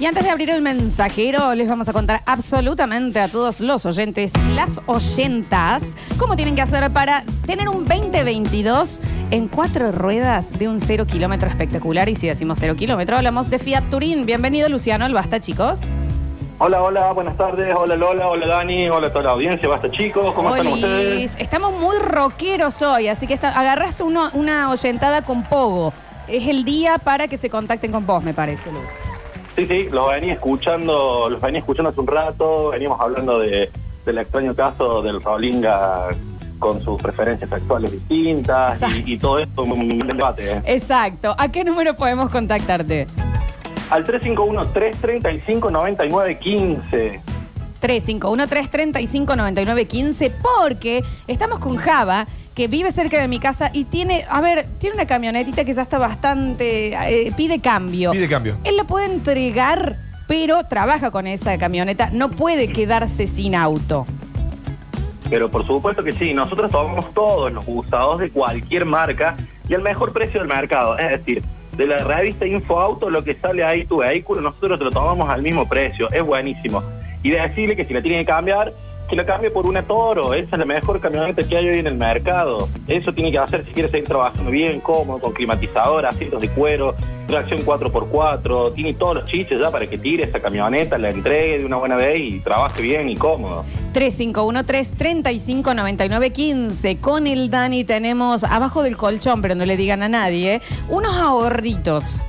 Y antes de abrir el mensajero, les vamos a contar absolutamente a todos los oyentes y las oyentas cómo tienen que hacer para tener un 2022 en cuatro ruedas de un cero kilómetro espectacular. Y si decimos cero kilómetro, hablamos de Fiat Turín. Bienvenido, Luciano, al Basta, chicos. Hola, hola, buenas tardes. Hola Lola, hola Dani, hola a toda la audiencia. Basta chicos, ¿cómo están ustedes? Estamos muy rockeros hoy, así que está, agarrás uno- una oyentada con Pogo. Es el día para que se contacten con vos, me parece. Sí, sí, los venía escuchando, los venía escuchando hace un rato. Veníamos hablando de, del extraño caso del Rolinga con sus preferencias sexuales distintas y, y todo esto un debate. ¿eh? Exacto. ¿A qué número podemos contactarte? Al 351-335-9915. 351-335-9915 porque estamos con Java que vive cerca de mi casa y tiene, a ver, tiene una camionetita que ya está bastante, eh, pide cambio. Pide cambio. Él lo puede entregar, pero trabaja con esa camioneta, no puede quedarse sin auto. Pero por supuesto que sí, nosotros tomamos todos los usados de cualquier marca y al mejor precio del mercado. Es decir, de la revista Infoauto, lo que sale ahí tu vehículo, nosotros te lo tomamos al mismo precio. Es buenísimo. Y decirle que si la tiene que cambiar, que la cambie por una Toro. Esa es la mejor camioneta que hay hoy en el mercado. Eso tiene que hacer si quiere seguir trabajando bien, cómodo, con climatizador, asientos de cuero, tracción 4x4. Tiene todos los chiches ya para que tire esa camioneta, la entregue de una buena vez y trabaje bien y cómodo. 351-335-9915. Con el Dani tenemos abajo del colchón, pero no le digan a nadie, unos ahorritos.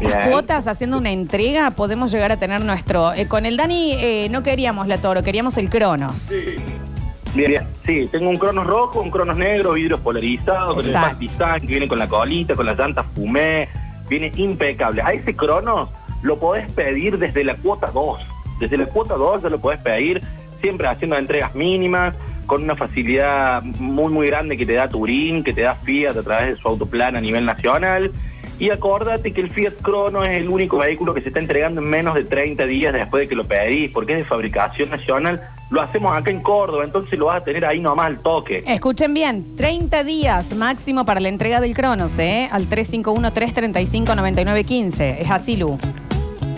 ¿Cuántas Bien. cuotas haciendo una entrega podemos llegar a tener nuestro? eh, con el Dani eh, no queríamos la Toro, queríamos el Cronos. Bien, bien. Sí, tengo un Cronos rojo, un Cronos negro, vidrios polarizados, con el Exacto. pastizán, que viene con la colita, con las llantas fumé, viene impecable. A ese Cronos lo podés pedir desde la cuota 2. Desde la cuota 2 ya lo podés pedir, siempre haciendo entregas mínimas, con una facilidad muy, muy grande que te da Turín, que te da Fiat a través de su autoplan a nivel nacional. Y acordate que el Fiat Crono es el único vehículo que se está entregando en menos de 30 días después de que lo pedís, porque es de fabricación nacional. Lo hacemos acá en Córdoba, entonces lo vas a tener ahí nomás al toque. Escuchen bien, 30 días máximo para la entrega del Cronos, ¿eh? Al 351-335-9915. Es así, Lu.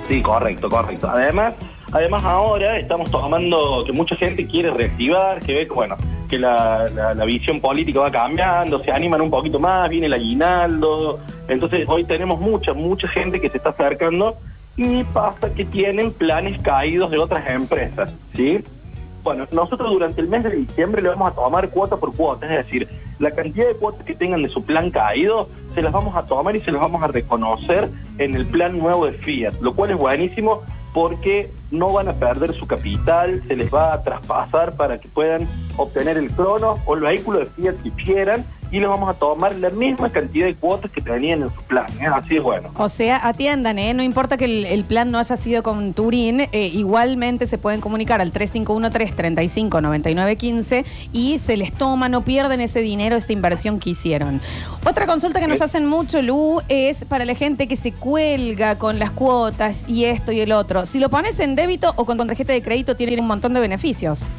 Sí, correcto, correcto. Además, además ahora estamos tomando que mucha gente quiere reactivar, que ve que, bueno, que la, visión política va cambiando, se animan un poquito más, viene el aguinaldo. Entonces hoy tenemos mucha, mucha gente que se está acercando y pasa que tienen planes caídos de otras empresas, ¿sí? Bueno, nosotros durante el mes de diciembre le vamos a tomar cuota por cuota, es decir, la cantidad de cuotas que tengan de su plan caído, se las vamos a tomar y se las vamos a reconocer en el plan nuevo de Fiat, lo cual es buenísimo porque no van a perder su capital, se les va a traspasar para que puedan obtener el crono o el vehículo de Fiat que quieran les vamos a tomar la misma cantidad de cuotas que tenían en su plan, ¿eh? así es bueno. O sea, atiendan, ¿eh? No importa que el, el plan no haya sido con Turín, eh, igualmente se pueden comunicar al 351-335-9915 y se les toma, no pierden ese dinero, esa inversión que hicieron. Otra consulta que nos hacen mucho, Lu, es para la gente que se cuelga con las cuotas y esto y el otro. Si lo pones en débito o con tarjeta de crédito, tiene un montón de beneficios.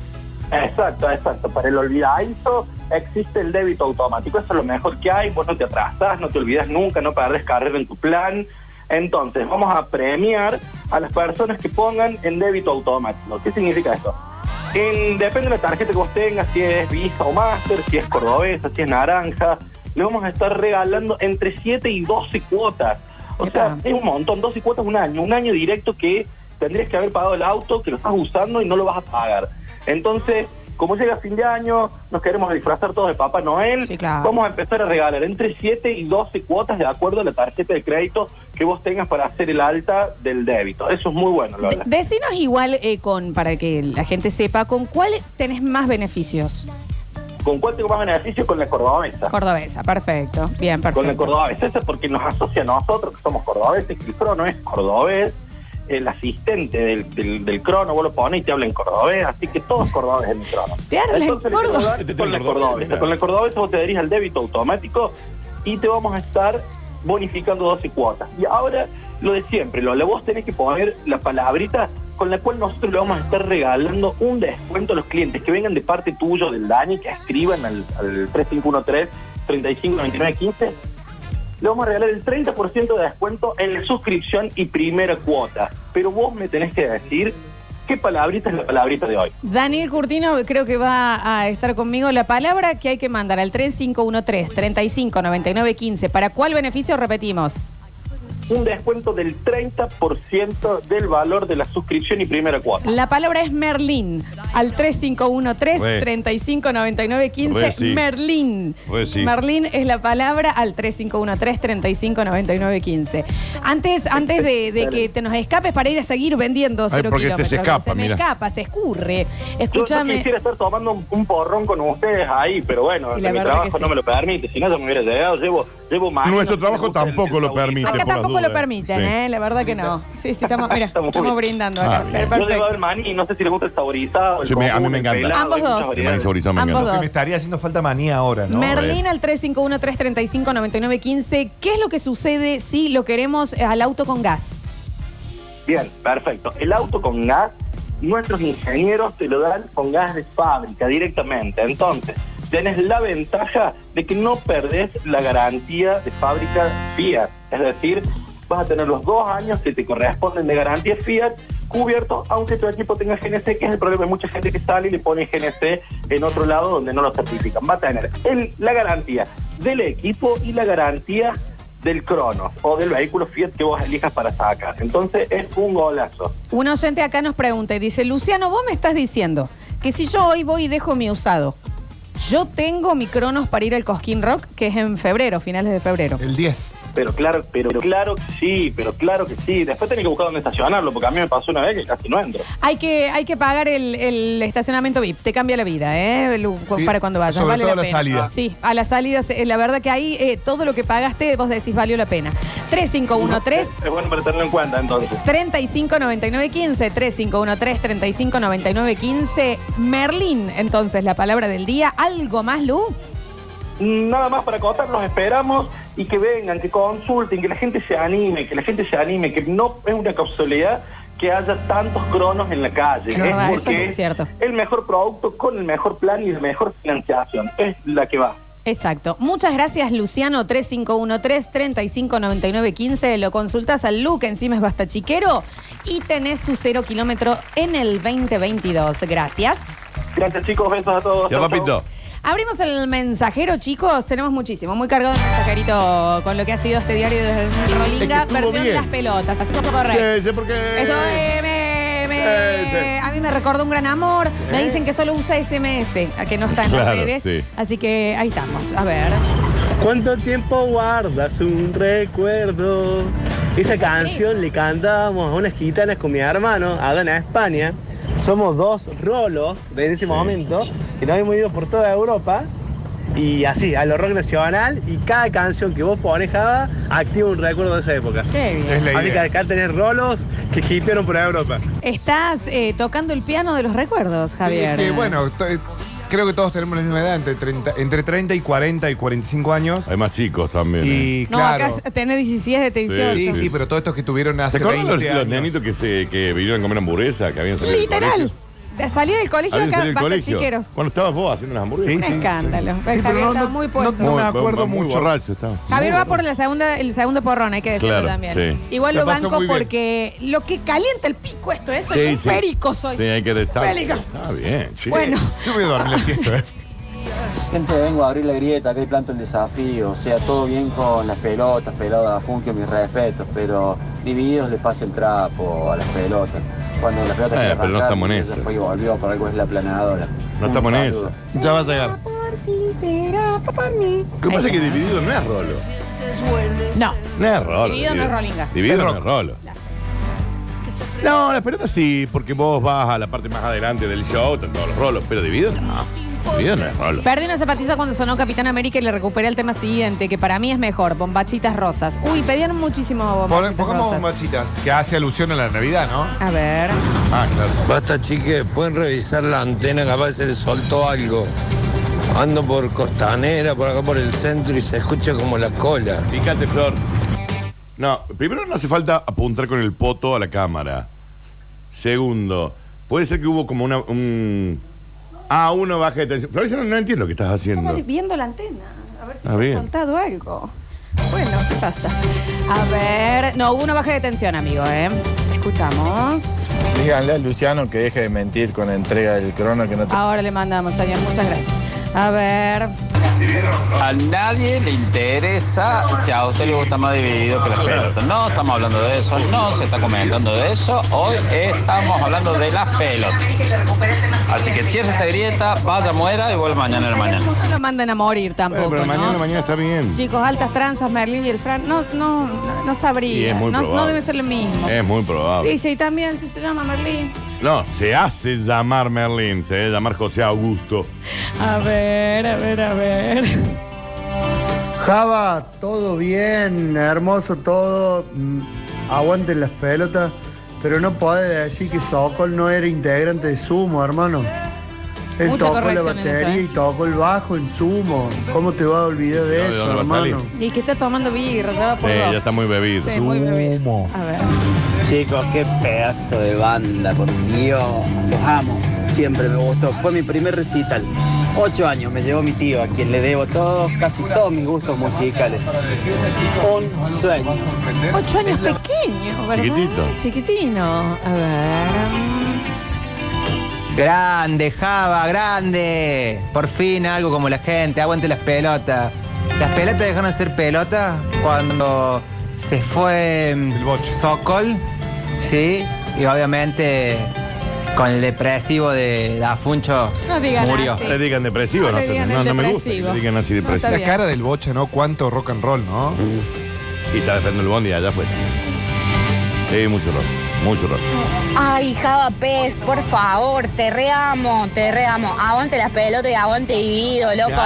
Exacto, exacto. Para el olvidadizo existe el débito automático. Eso es lo mejor que hay. Vos no te atrasás, no te olvidas nunca, no perdés carrera en tu plan. Entonces, vamos a premiar a las personas que pongan en débito automático. ¿Qué significa esto? En- depende de la tarjeta que vos tengas, si es Visa o Master, si es cordobesa, si es naranja, le vamos a estar regalando entre 7 y 12 cuotas. O sea, es un montón, 12 cuotas un año, un año directo que tendrías que haber pagado el auto, que lo estás usando y no lo vas a pagar. Entonces, como llega fin de año, nos queremos disfrazar todos de Papá Noel, Sí, claro. vamos a empezar a regalar entre 7 y 12 cuotas de acuerdo a la tarjeta de crédito que vos tengas para hacer el alta del débito. Eso es muy bueno, De- Lola. decinos igual, eh, con para que la gente sepa, ¿con cuál tenés más beneficios? ¿Con cuál tengo más beneficio? Con la cordobesa. Cordobesa, perfecto. Bien, perfecto. Con la cordobesa, eso es porque nos asocia a nosotros, que somos cordobeses, que el crono es cordobés, el asistente del, del, del crono, vos lo pones y te habla en cordobés, así que todos cordobeses en el crono. Te habla en Este Con la cordobés, con la cordobesa vos te adherís al débito automático y te vamos a estar bonificando 12 cuotas. Y ahora, lo de siempre, Lola, vos tenés que poner la palabrita con la cual nosotros le vamos a estar regalando un descuento a los clientes que vengan de parte tuyo del Dani, que escriban al, al 3513 359915 le vamos a regalar el 30% de descuento en la suscripción y primera cuota. Pero vos me tenés que decir qué palabrita es la palabrita de hoy. Daniel Curtino creo que va a estar conmigo. La palabra que hay que mandar al 3513-359915. ¿Para cuál beneficio repetimos? Un descuento del 30% del valor de la suscripción y primera cuota. La palabra es Merlín. Al 3513-359915. Re sí. Merlín. Sí. Merlín es la palabra al 3513-359915. Antes, antes de, de que te nos escapes para ir a seguir vendiendo cero porque este kilómetros. se escapa, se me mira. escapa, se escurre. Yo, Escúchame. quisiera estar tomando un, un porrón con ustedes ahí, pero bueno, Y la mi verdad trabajo sí. no me lo permite. Si no, yo me hubiera llegado. Llevo, llevo más. Nuestro trabajo tampoco lo permite. Acá por las tampoco lo permiten, Sí. ¿eh? La verdad que no. Sí, sí, estamos, mira, Estamos estamos muy- brindando Ah, acá. bien. Pero Yo llevo Perfecto. el maní, no sé si les gusta el saborizado. el Sí, me- a mí común, me el encanta. pelado, Ambos hay muchas dos. Sí, me variedades. saborizado, me Ambos encanta. dos. Me estaría haciendo falta manía ahora, ¿no? Merlín al 351-335-9915. ¿Qué es lo que sucede si lo queremos eh, al auto con gas? Bien, perfecto. El auto con gas, nuestros ingenieros te lo dan con gas de fábrica directamente. Entonces, tenés la ventaja de que no perdés la garantía de fábrica Fiat. Es decir, vas a tener los dos años que te corresponden de garantía Fiat cubiertos, aunque tu equipo tenga GNC, que es el problema de mucha gente que sale y le pone GNC en otro lado donde no lo certifican. Va a tener la garantía del equipo y la garantía del Cronos o del vehículo Fiat que vos elijas para sacar. Entonces es un golazo. Un oyente acá nos pregunta y dice, Luciano, vos me estás diciendo que si yo hoy voy y dejo mi usado, yo tengo mi cronos para ir al Cosquín Rock, que es en febrero, finales de febrero. El 10. Pero claro, pero claro que sí, pero claro que sí. Después tenés que buscar dónde estacionarlo, porque a mí me pasó una vez que casi no entro. Hay que, hay que pagar el, el estacionamiento VIP, te cambia la vida, ¿eh? Lu- Sí, para cuando vayas, sobre vale todo la a la pena. salida. Sí, a las salidas, eh, la verdad que ahí eh, todo lo que pagaste, vos decís valió la pena. 3513 Es bueno para tenerlo en cuenta entonces. 359915 3513 359915 Merlín, entonces la palabra del día. ¿Algo más, Lu? Nada más para contar, los esperamos y que vengan, que consulten, que la gente se anime, que la gente se anime, que no es una casualidad que haya tantos cronos en la calle. Es verdad, eso porque es cierto. el mejor producto con el mejor plan y la mejor financiación. Es la que va. Exacto. Muchas gracias, Luciano. 3513-359915. Lo consultas al Lu, que encima es basta chiquero. Y tenés tu cero kilómetro en el 2022. Gracias. Gracias chicos, besos a todos. Ya, Chau, chau. papito. Abrimos el mensajero, chicos. Tenemos muchísimo. Muy cargado el mensajerito con lo que ha sido este diario desde el Rolinga. Es que estuvo versión bien. las pelotas. Así como correcto. Sí, sí, porque. Eso eh, me- me- Sí, sí. a mí me recordó un gran amor. Me dicen que solo usa SMS, a que no está en las Claro, redes. sí. Así que ahí estamos. A ver. ¿Cuánto tiempo guardas un recuerdo? Esa canción le cantábamos a unas gitanas con mi hermano, Adán, a España. Somos dos rolos de ese momento que nos hemos ido por toda Europa. Y así, a lo rock nacional. Y cada canción que vos pones, Java, activa un recuerdo de esa época. Qué bien. Es la Así que idea. acá tenés rolos que hitearon por Europa. Estás eh, tocando el piano de los recuerdos, Javier. Sí, que, bueno, to- creo que todos tenemos la misma edad, entre 30, entre 30 y 40 y 45 años. Hay más chicos también. ¿eh? Y No, claro. acá tenés 17, 18. Sí, sí, Sí. pero todos estos que tuvieron ¿Se hace acuerdan 20 los, los años. nenitos que, se, que vinieron a comer hamburguesa, que habían salido del Literal. colegio? De salir del colegio acá, del basta colegio. chiqueros. Cuando estabas vos haciendo las hamburguesas. Sí, Un escándalo. Sí, Javier pero no- está no- muy puesto. no me acuerdo muy mucho. borracho estaba. Javier Muy va por la segunda, el segundo porrón, hay que decirlo Claro, también. sí. Igual La lo pasó banco muy bien. porque lo que calienta el pico esto es, soy Sí, un sí. perico soy. Sí, hay que estar. Pélico. Está bien, sí. Bueno. Yo voy a dormir la siesta. ¿eh? Gente, vengo a abrir la grieta, acá y planto el desafío. O sea, todo bien con las pelotas, pelota, Funkio, mis respetos, pero divididos le pasa el trapo a las pelotas. Cuando las pelotas Eh, quieren pero no estamos en eso. fue y volvió, por algo es la planadora. No estamos en saludo. Ya va a llegar. Lo que pasa es que dividido no es rolo. No. No es rolo. Dividido no es rolinga. Dividido Es no es rolo. No, las pelotas sí, porque vos vas a la parte más adelante del show, están todos los rolos, pero dividido no. Es. Perdí una zapatilla cuando sonó Capitán América y le recuperé el tema siguiente, que para mí es mejor, bombachitas rosas. Uy, pedían muchísimo Pon- bombachitas Pongamos rosas. bombachitas, que hace alusión a la Navidad, ¿no? A ver. Ah, claro. Basta, chique, pueden revisar la antena, capaz se le soltó algo. Ando por Costanera, por acá por el centro y se escucha como la cola. Fíjate, Flor. No, primero no hace falta apuntar con el poto a la cámara. Segundo, puede ser que hubo como una, un... Ah, uno baja de tensión. Florencia, no, no entiendo lo que estás haciendo. Estaba viendo la antena, a ver si Ah, se bien. ha soltado algo. Bueno, ¿qué pasa? A ver. No, hubo una baja de tensión, amigo, ¿eh? Escuchamos. Díganle a Luciano que deje de mentir con la entrega del crono que no te... Ahora le mandamos, señor. Muchas gracias. A ver. A nadie le interesa si a usted le gusta más dividido que las pelotas. No estamos hablando de eso, no se está comentando de eso. Hoy estamos hablando de las pelotas. Así que cierre esa grieta, vaya, muera y vuelve mañana en la mañana. No lo manden a morir tampoco, Bueno, pero mañana, ¿no? mañana está bien. Chicos, altas tranzas, Merlín y el Fran. No, no, no, Y sabría. es muy no, no debe ser lo mismo. Es muy probable. Dice, y también si se llama Merlín. No, se hace llamar Merlín, se debe llamar José Augusto. A ver, a ver, a ver. Java, todo bien, hermoso todo. mm, Aguanten las pelotas, pero no podés decir que Sokol no era integrante de Sumo, hermano. Él Mucha tocó la corrección en batería eso, ¿eh? y tocó el bajo en Sumo. ¿Cómo te vas a olvidar Sí, de ¿de eso, dónde va a salir? hermano? Y que está tomando birra, ya va por Sí, dos. ya está muy bebido. Sí, muy bebido. A ver. Chicos, qué pedazo de banda, por Dios. Los amo. Siempre me gustó. Fue mi primer recital. Ocho años me llevó mi tío, a quien le debo todos, casi todos mis gustos musicales. Un sueño. Ocho años pequeño, ¿verdad? Chiquitito. Chiquitino. A ver. Grande, Java, grande. Por fin algo como la gente, aguante las pelotas. Las pelotas dejaron de ser pelotas cuando se fue mm, Sokol, sí, y obviamente con el depresivo de Dafuncho No digan murió. así. Le digan depresivo, No no, le digan no, el no me gusta que depresivo. le digan así depresivo. La bien. cara del bocha, ¿no? Cuánto rock and roll, ¿no? Y está esperando el bondi allá afuera. Sí, mucho rock, mucho rock. Ay, Java Pez, por favor, te reamo, te reamo. Aguante las pelotas y aguante dividido, loco.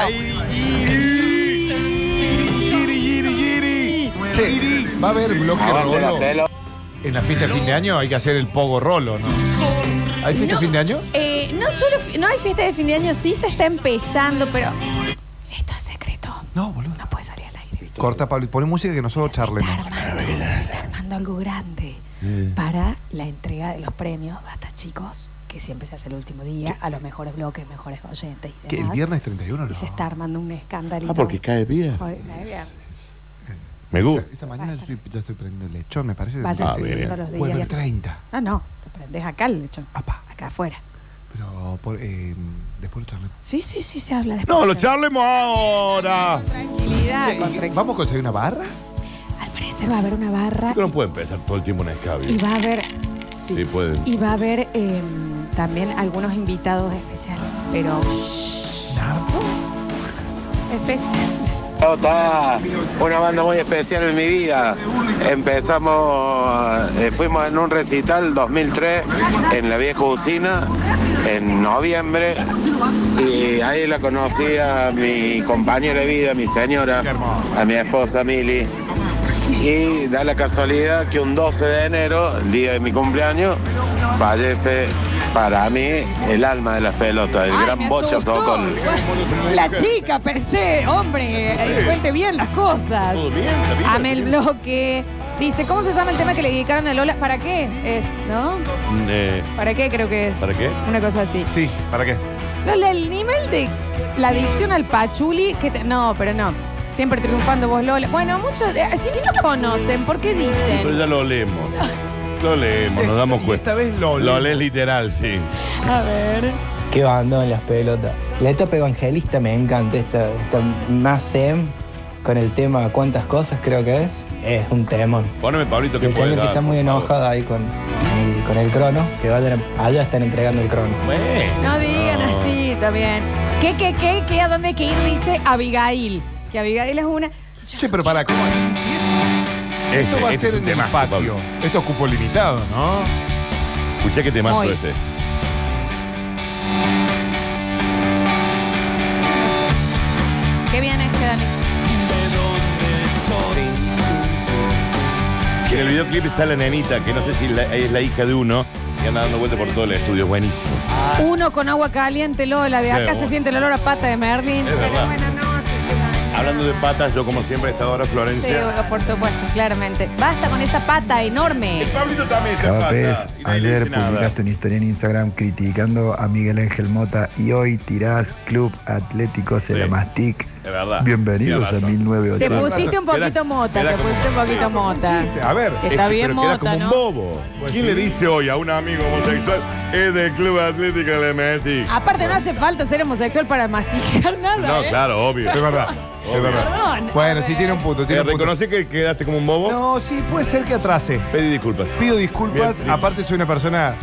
Che, va a haber bloque Aguante la rolo. pelo. En la fiesta de fin de año hay que hacer el pogo rolo, ¿no? ¿Hay fiesta de fin de año? Eh, no solo, fi- no hay fiesta de fin de año, sí se está empezando, pero esto es secreto. No, boludo. No puede salir al aire. Corta, Pablo, pone música que nosotros charlemos. Se está armando algo grande para la entrega de los premios. Basta, chicos, que siempre se hace el último día, a los mejores bloques, mejores oyentes y Que el demás. viernes 31 Y no. se está armando un escándalo. Ah, porque cae bien. cae bien. Me gusta. Esa, esa mañana yo estoy- ya estoy prendiendo lechón, me parece. Vayan Ah, siguiendo bien. los días. Bueno, el 30. No, no, lo prendés acá el lechón. Acá afuera. Pero por, eh, después lo charlemos. Sí, sí, sí, se habla después. No, lo charlemos ahora. Tranquilidad. Con ¿y tranquilidad. ¿Vamos a conseguir una barra? Al parecer va a haber una barra Chico, no puede empezar todo el tiempo en y escabio. va a haber. Sí. Sí, pueden. Y va a haber eh, también algunos invitados especiales. Pero. Especiales. Está una banda muy especial en mi vida. Empezamos, eh, fuimos en un recital 2003 en la vieja usina en noviembre y ahí la conocí a mi compañera de vida, mi señora, a mi esposa Mili. Y da la casualidad que un 12 de enero, el día de mi cumpleaños, fallece para mí el alma de las pelotas, el Ay, gran me Bocha asustó. La chica, per se, hombre, eh, cuente bien las cosas. Todo bien, está bien. Ame el bloque. Dice, ¿cómo se llama el tema que le dedicaron a Lola? ¿Para qué? Es, ¿no? Eh, ¿Para qué creo que es? ¿Para qué? Una cosa así. Sí, ¿para qué? Lola, el nivel de la adicción al pachuli, que te- no, pero no. Siempre triunfando vos, Lola. Bueno, muchos, eh, si no lo conocen, ¿por qué Pero dicen? ya lo leemos. Lo leemos, nos damos cuenta. esta vez lo Lo lees literal, sí. A ver. Qué banda en las pelotas. La etapa evangelista me encanta, esta, esta más zen con el tema cuántas cosas creo que es. Es un temón. Poneme, Pablito, que El puede señor que dar. está muy por favor. enojada ahí con, con el crono, que vayan a- allá están entregando el crono. Bueno. No digan No. así, está bien. ¿Qué, qué, qué, qué? ¿A dónde hay que ir? Dice Abigail. Que Abigail es una. Che, pero para, ¿cómo? Este, esto va a este ser es un en el temazo, patio. Pablo. Esto es cupo limitado, ¿no? Escuché que temazo Hoy. este. ¿Qué viene este, Dani? Que en el videoclip está la nenita, que no sé si la- es la hija de uno, que anda dando vuelta por todo el estudio. Es buenísimo. Uno con agua caliente, Lola. De acá Sí, se siente el olor a pata de Merlin. Es Pero verdad. bueno, no, sí, sí, va. Hablando de patas, yo como siempre a esta hora, Sí, Florencia. bueno, por supuesto, claramente. Basta con esa pata enorme. Pablito también está en pata. Y nadie le ayer dice nada. publicaste una historia en Instagram criticando a Miguel Ángel Mota y hoy tirás Club Atlético Celamastic. Es verdad. Bienvenidos Tiene a razón. 1980. Te pusiste un poquito mota, te como- pusiste un poquito mota. A ver. Que está bien pero queda mota, como ¿no? un bobo. ¿Quién le dice hoy a un amigo homosexual es del Club Atlético Elementic? Aparte no hace falta ser homosexual para masticar nada, No, ¿eh? claro, obvio. Es verdad. Es verdad. Perdón. Bueno, sí tiene un punto. ¿Te Tiene un punto. reconocí que quedaste como un bobo? No, sí, puede ser que atrase. Pedí disculpas. Pido disculpas. Bien, sí. Aparte, soy una persona.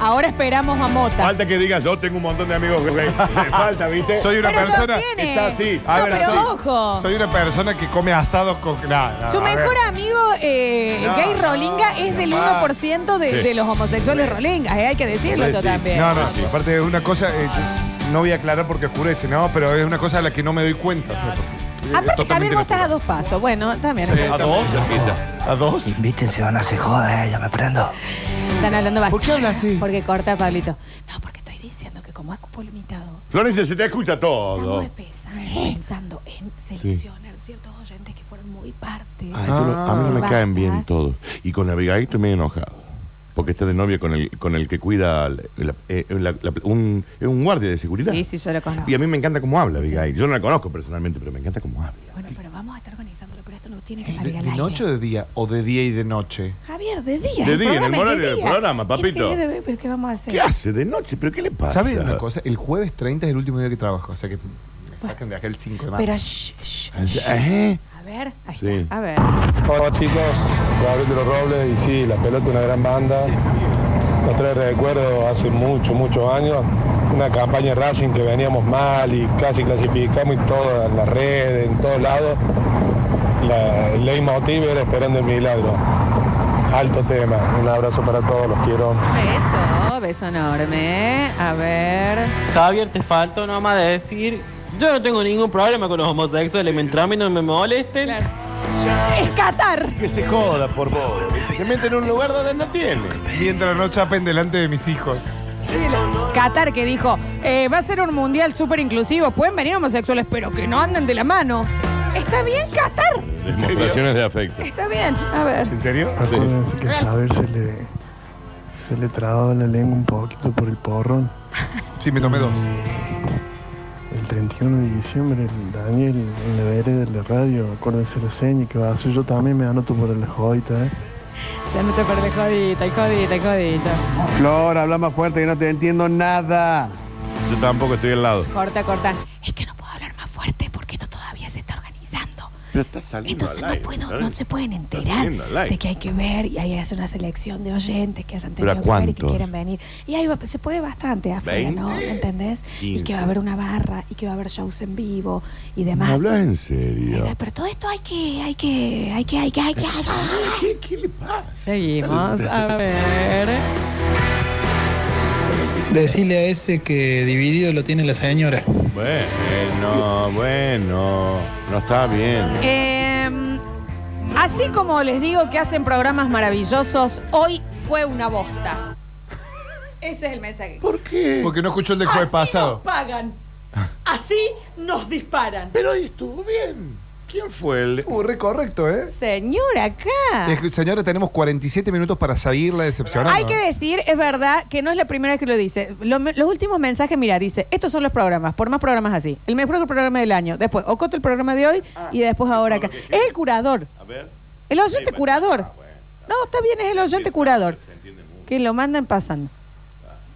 Ahora esperamos a Mota. Falta que digas, yo tengo un montón de amigos gay. Falta, ¿viste? Soy una Pero lo persona. tiene. Está así. A No, ver, pero ojo. Soy una persona que come asados con. Nah, Su a ver. mejor amigo eh, No, gay no, rolinga es del jamás. 1% de, Sí. de los homosexuales rolingas, eh, hay que decirlo Sí, también. No, no, sí. Aparte, es una cosa. eh, no voy a aclarar porque oscurece, ¿no? Pero es una cosa a la que no me doy cuenta. o sea, porque es Aparte, Javier, totalmente vos estás a natural. dos pasos. Bueno, también. Sí, ¿A dos? ¿A dos? Invítense o no se joda, eh, ya me prendo. Están hablando bastante. ¿Por qué habla así? Porque corta, Pablito. No, porque estoy diciendo que como es cupo limitado, Florencia, se te escucha estamos todo. empezando, pensando en seleccionar ciertos oyentes que fueron muy parte. Yo no- a mí no me Ah. caen bien todos. Y con Abigail estoy medio enojado. Porque está de novia con el, con el que cuida la- la- eh, la- la- un, es un guardia de seguridad. Sí, sí, yo lo conozco. Y a mí me encanta cómo habla Abigail. Yo no la conozco personalmente, pero me encanta cómo habla. Bueno, pero vamos a estar organizándolo, pero esto no tiene que ¿De, salir al de aire. noche o de día? ¿O de día y de noche? Javier, de día. De día, en el programa es horario de del día. programa, ¿Qué papito. quiere- pero ¿Qué vamos a hacer? ¿Qué hace de noche? ¿Pero qué le pasa? ¿Sabes una cosa? El jueves 30 es el último día que trabajo. O sea que me sacan de acá el 5 de marzo. Pero, shh, shh, Ajá. A ver, ahí Sí. está, a ver. Hola chicos, Gabriel de los Robles y sí, La Pelota una gran banda. Nos trae recuerdo hace muchos, muchos años, una campaña Racing que veníamos mal y casi clasificamos y todo en las redes, en todos lados. La, el leitmotiv era esperando el milagro. Alto tema, un abrazo para todos, los quiero. Beso, beso enorme. A ver. Javier, te faltó nomás de decir, yo no tengo ningún problema con los homosexuales, mientras a mí no me molesten. Es Qatar. Que se joda por vos. Se mete en un lugar donde no tiene. Mientras no chapen delante de mis hijos. Qatar que dijo, eh, va a ser un mundial súper inclusivo, pueden venir homosexuales, pero que no anden de la mano. ¿Está bien, Qatar? Demostraciones de afecto. Está bien. A ver. ¿En serio? Acuérdense que a Javier se le, se le trababa la lengua un poquito por el porrón. Sí, me tomé dos. El 31 de diciembre, el Daniel en la vereda de la radio, acuérdense la seña que va a hacer. Yo también me anoto por la jodita, ¿eh? Se mete por de jodita y jodita y jodita. Flor, habla más fuerte que no te entiendo nada. Yo tampoco estoy al lado. Corta, corta. Es que no puedo hablar más fuerte porque esto todavía se está organizando. Pero está saliendo Entonces al no aire, puedo, ¿sabes? no se pueden enterar saliendo al aire. de que hay que ver y ahí hace una selección de oyentes que hayan ¿Pero a tenido que ver y que cuántos? quieran venir. Y ahí va- se puede bastante afuera, ¿no? ¿Entendés? Y que va a haber una barra y que va a haber shows en vivo y ¿Me demás. hablas en serio? Ay, Pero todo esto hay que, hay que, hay que, hay que, hay que, hay que. ¿Qué, qué le pasa? Seguimos, a ver. Decirle a ese que dividido lo tiene la señora. Bueno, bueno. No está bien. Em, así como les digo que hacen programas maravillosos, hoy fue una bosta. Ese es el mensaje. ¿Por qué? Porque no escuchó el del jueves pasado. pagan. Así nos disparan. Pero hoy estuvo bien. ¿Quién fue el...? Uh, re correcto, ¿eh? Señor, acá. Eh, Señora, tenemos 47 minutos para seguirla decepcionando. Hay que decir, es verdad, que no es la primera vez que lo dice. Lo- los últimos mensajes, mira, dice, estos son los programas, por más programas así. El mejor programa del año. Después, Ocoto el programa de hoy y después ahora acá. Es el curador. A ver. El oyente curador. No, está bien, es el oyente curador. Que lo mandan pasando.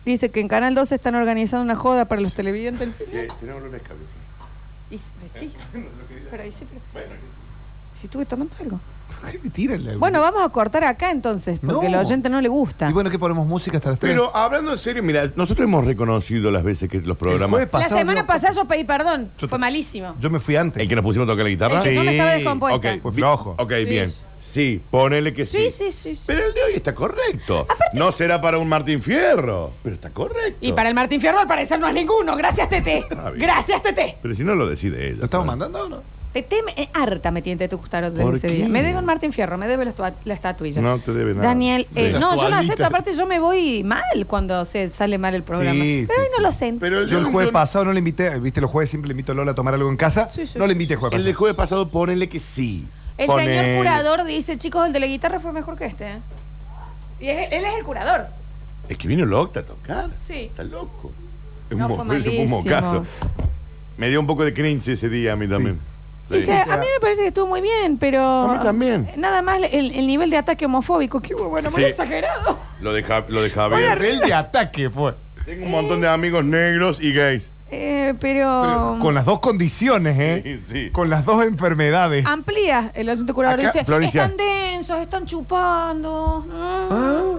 Dice que en Canal 12 están organizando una joda para los televidentes. Sí, tenemos un escabio. Y- sí, pero ahí sí, pero- Si estuve tomando algo. Bueno, vamos a cortar acá entonces, porque No. al oyente no le gusta. Y bueno, que ponemos música hasta las 3. Pero hablando en serio, mira, nosotros hemos reconocido las veces que los programas... jueves La pasado semana yo- pasada yo pedí perdón. Yo- Fue malísimo. Yo me fui antes. ¿El que nos pusimos a tocar la guitarra? El que solo estaba descompuesta. Ok, Fue bi- flojo. Ok, Sí. bien. Sí, ponele que sí. Sí, sí, sí. sí. Pero el de hoy está correcto. no será para un Martín Fierro, pero está correcto. Y para el Martín Fierro al parecer no es ninguno. Gracias, Tete. Ah, bien. Gracias, Tete. Pero si no lo decide ella. ¿Lo estamos mandando o no? Te teme, eh, harta me tiene tu gustar desde ¿Por ese qué? día. Me debe un Martín Fierro, me debe la, estua- la estatuilla. No te debe nada. Daniel, eh, no, yo no acepto. Aparte, yo me voy mal cuando se sale mal el programa. Sí, pero sí, hoy no lo sé. Pero Yo el jueves pasado no le invité, viste, los jueves siempre le invito a Lola a tomar algo en casa. Sí, sí, no le invité el jueves El pasado. de jueves pasado, ponele que sí. El Ponele. señor curador dice, chicos, el de la guitarra fue mejor que este. ¿eh? Y es- él es el curador. Es que vino Locta a tocar. Sí. Está loco. Es No, un fue mo- es un malísimo. mocazo. Me dio un poco de cringe ese día a mí también. Sí. Dice, a mí me parece que estuvo muy bien, pero. A mí también. Nada más el, el nivel de ataque homofóbico, que hubo, bueno, muy Sí. exagerado. Lo de, Ja- lo de Javier. El de ataque fue. Tengo un montón de amigos negros y gays. Eh, pero. Con las dos condiciones, ¿eh? Sí, sí. Con las dos enfermedades. Amplía el asunto curador. Acá, Dice, Florencia. están densos, están chupando. Ah.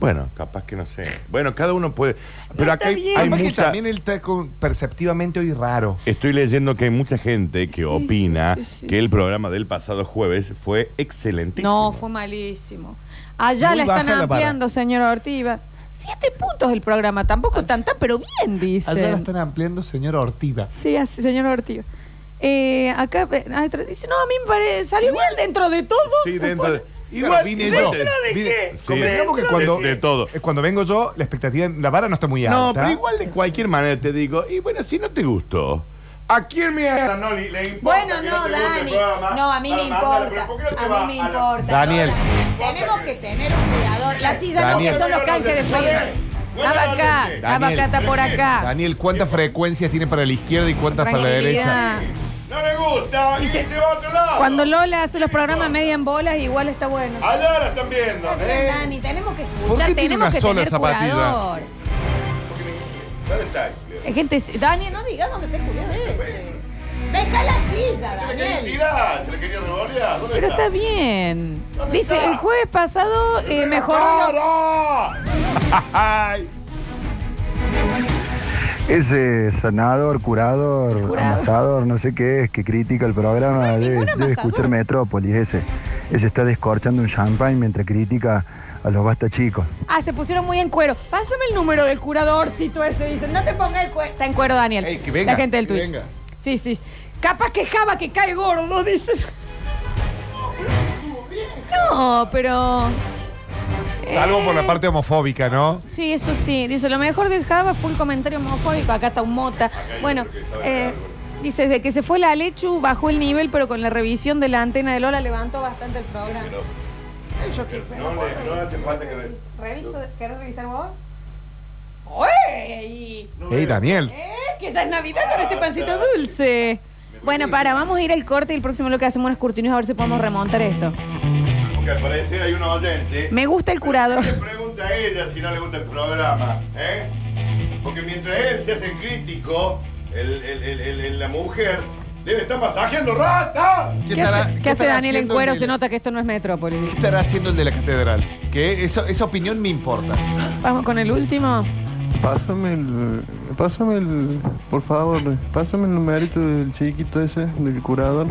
Bueno, capaz que no sé. Bueno, cada uno puede. Pero acá hay, hay Además que mucha. también él está con- perceptivamente hoy raro. Estoy leyendo que hay mucha gente que opina sí, sí, que el programa del pasado jueves fue excelentísimo. No, fue malísimo. Allá Muy la están baja la vara. ampliando, señor Ortiva. Siete puntos el programa, tampoco tanta, pero bien, dice. Allá la están ampliando, señora Ortiva. Sí, así, señor Ortiva. Eh, acá eh, hay otra- dice, no, a mí me parece, salió bien dentro de todo. Sí, dentro de. Igual vine yo. ¿Dentro de Vine- qué? Sí, Convengamos que de- cuando, de todo. eh, cuando vengo yo, la expectativa, la vara no está muy alta. No, pero igual de cualquier manera te digo, y bueno, si no te gustó, ¿a quién me no le, le importa? Bueno, que no, te guste el Dani. programa? No, a mí me importa. pero ¿por qué no te A mí me la- importa. Daniel. No, Tenemos que tener un cuidador. La silla no, Daniel. que son los canjes de Facebook. Abacá, abacá está por acá. Daniel, ¿cuántas frecuencias tiene para la izquierda y cuántas para la derecha? No le gusta, y se va a otro lado. Cuando Lola hace los programas media en bolas, igual está bueno. Allá la están viendo. Está bien, ¿eh? Dani, tenemos que ¿Por escuchar, qué tiene tenemos una que sola tener zapatilla? curador. ¿Dónde está? Eh, Gente, Daniel, no digas dónde está el curador ese. Deja la silla, Se le quería Daniel. tirar, se le quería revolear. ¿Dónde Pero está? está bien. ¿Dónde Dice, está? el jueves pasado eh, mejoró lo- ¡Ay! Ese sanador, curador, curador. amasador, no sé qué es, que critica el programa, debe, ningún debe escuchar Metrópolis ese. Ese está descorchando un champagne mientras critica a los basta chicos. Ah, se pusieron muy en cuero. Pásame el número del curadorcito ese. Dicen, no te pongas el cuero. Está en cuero, Daniel. Ey, que venga, la gente del que Twitch. venga. Sí, sí. Capaz que Java que cae gordo, dice. No, pero. Salvo por la parte homofóbica, ¿no? Sí, eso sí. Dice, lo mejor de Java fue el comentario homofóbico. Acá está un mota. Bueno, eh, dice, desde que se fue la Lechu, bajó el nivel, pero con la revisión de la antena de Lola levantó bastante el programa. No, le- no hace falta que. Reviso, ¿querés revisar vos? ¡Uy! Ey, Daniel. ¿Eh? Que ya es Navidad con este pancito dulce. Bueno, para, vamos a ir al corte y el próximo lo que hacemos unas cortinas a ver si podemos remontar esto. Porque al parecer hay un oyente. Me gusta el curador. Le pregunta a ella si no le gusta el programa, ¿eh? Porque mientras él se hace crítico, el, el- el- el- el- la mujer debe estar masajeando rata. ¿Qué, hace, qué hace Daniel en cuero? el Se nota que esto no es Metrópolis. ¿Qué estará haciendo el de la catedral? Que eso, esa opinión me importa. Vamos con el último. Pásame el. Pásame el. Por favor, pásame el numerito del chiquito ese, del curador.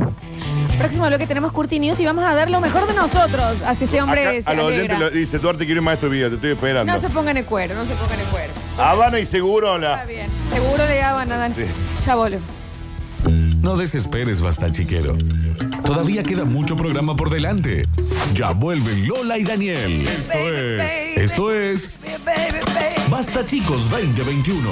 Próximo bloque tenemos Curti News y vamos a dar lo mejor de nosotros. Así este hombre Acá, se a los alegra. oyentes lo dice, Duarte quiere un maestro de vida, te estoy esperando. No se pongan en cuero, no se pongan en cuero. Habana y Segurola. Está bien. Seguro le daban a Dani. Sí. Ya volvemos. No desesperes, basta chiquero. Todavía queda mucho programa por delante. Ya vuelven Lola y Daniel. Esto es. Esto es. Basta chicos 2021.